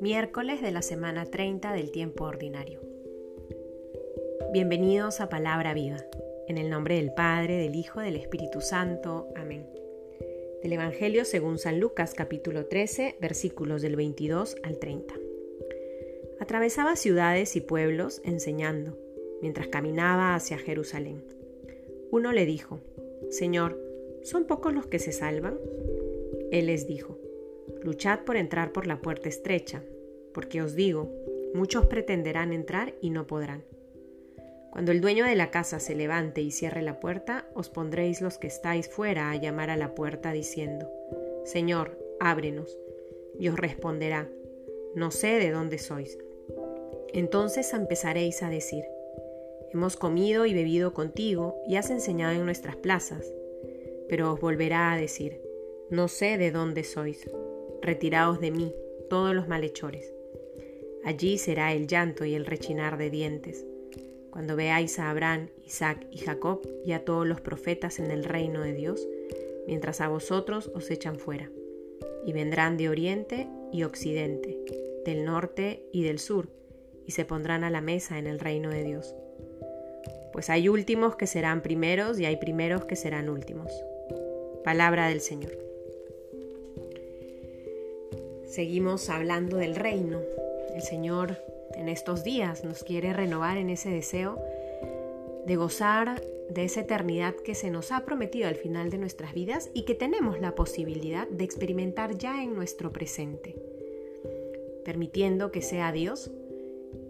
Miércoles de la semana 30 del tiempo ordinario. Bienvenidos a Palabra Viva, en el nombre del Padre, del Hijo, del Espíritu Santo. Amén. Del Evangelio según San Lucas capítulo 13 versículos del 22 al 30. Atravesaba ciudades y pueblos enseñando, mientras caminaba hacia Jerusalén. Uno le dijo, Señor, ¿son pocos los que se salvan? Él les dijo, Luchad por entrar por la puerta estrecha, porque os digo, muchos pretenderán entrar y no podrán. Cuando el dueño de la casa se levante y cierre la puerta, os pondréis los que estáis fuera a llamar a la puerta diciendo, Señor, ábrenos. Y os responderá, no sé de dónde sois. Entonces empezaréis a decir, hemos comido y bebido contigo y has enseñado en nuestras plazas. Pero os volverá a decir, no sé de dónde sois. Retiraos de mí, todos los malhechores. Allí será el llanto y el rechinar de dientes, cuando veáis a Abraham, Isaac y Jacob y a todos los profetas en el reino de Dios, mientras a vosotros os echan fuera. Y vendrán de oriente y occidente, del norte y del sur, y se pondrán a la mesa en el reino de Dios. Pues hay últimos que serán primeros y hay primeros que serán últimos. Palabra del Señor. Seguimos hablando del reino, el Señor en estos días nos quiere renovar en ese deseo de gozar de esa eternidad que se nos ha prometido al final de nuestras vidas y que tenemos la posibilidad de experimentar ya en nuestro presente, permitiendo que sea Dios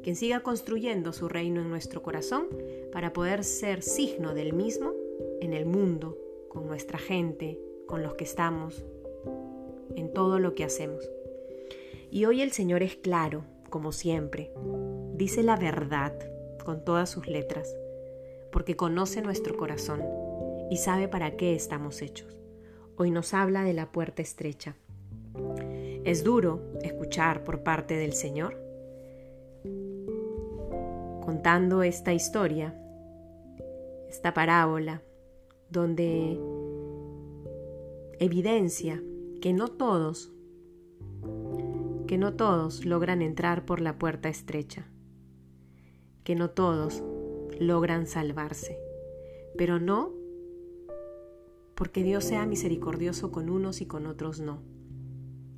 quien siga construyendo su reino en nuestro corazón para poder ser signo del mismo en el mundo, con nuestra gente, con los que estamos, en todo lo que hacemos. Y hoy el Señor es claro, como siempre. Dice la verdad con todas sus letras, porque conoce nuestro corazón y sabe para qué estamos hechos. Hoy nos habla de la puerta estrecha. Es duro escuchar por parte del Señor contando esta historia, esta parábola, donde evidencia que no todos que no todos logran entrar por la puerta estrecha, que no todos logran salvarse, pero no porque Dios sea misericordioso con unos y con otros no,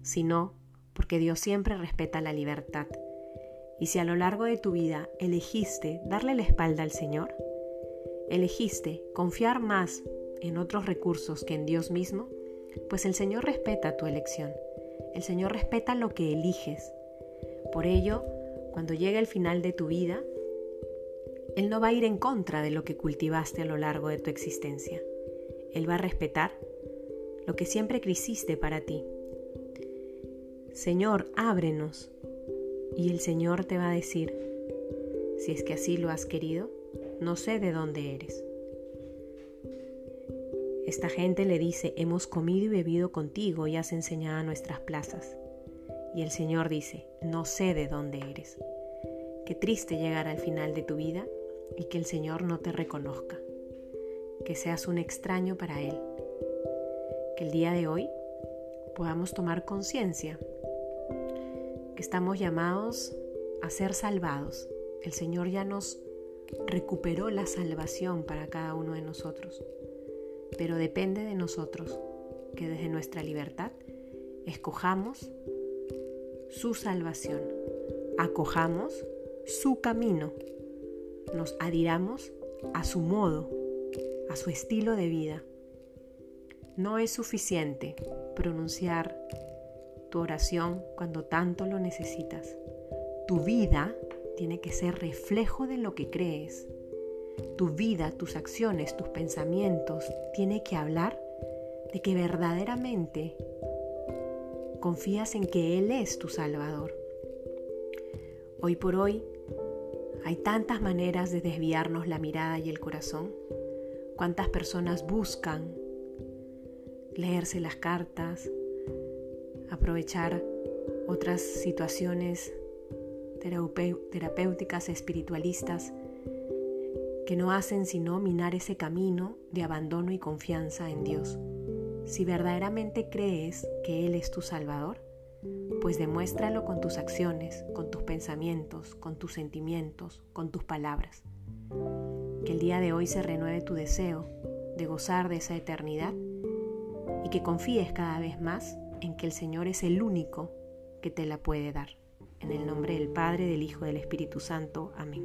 sino porque Dios siempre respeta la libertad. Y si a lo largo de tu vida elegiste darle la espalda al Señor, elegiste confiar más en otros recursos que en Dios mismo, pues el Señor respeta tu elección el Señor respeta lo que eliges. Por ello, cuando llegue el final de tu vida, Él no va a ir en contra de lo que cultivaste a lo largo de tu existencia. Él va a respetar lo que siempre quisiste para ti. Señor, ábrenos. Y el Señor te va a decir, si es que así lo has querido, no sé de dónde eres. Esta gente le dice, hemos comido y bebido contigo y has enseñado nuestras plazas. Y el Señor dice, no sé de dónde eres. Qué triste llegar al final de tu vida y que el Señor no te reconozca, que seas un extraño para Él. Que el día de hoy podamos tomar conciencia que estamos llamados a ser salvados. El Señor ya nos recuperó la salvación para cada uno de nosotros pero depende de nosotros que desde nuestra libertad escojamos su salvación, acojamos su camino, nos adhiramos a su modo, a su estilo de vida. No es suficiente pronunciar tu oración cuando tanto lo necesitas. Tu vida tiene que ser reflejo de lo que crees, tu vida, tus acciones, tus pensamientos, tiene que hablar de que verdaderamente confías en que Él es tu Salvador. Hoy por hoy hay tantas maneras de desviarnos la mirada y el corazón. Cuántas personas buscan leerse las cartas, aprovechar otras situaciones terapéuticas, espiritualistas que no hacen sino minar ese camino de abandono y confianza en Dios. Si verdaderamente crees que Él es tu Salvador, pues demuéstralo con tus acciones, con tus pensamientos, con tus sentimientos, con tus palabras. Que el día de hoy se renueve tu deseo de gozar de esa eternidad y que confíes cada vez más en que el Señor es el único que te la puede dar. En el nombre del Padre, del Hijo y del Espíritu Santo. Amén.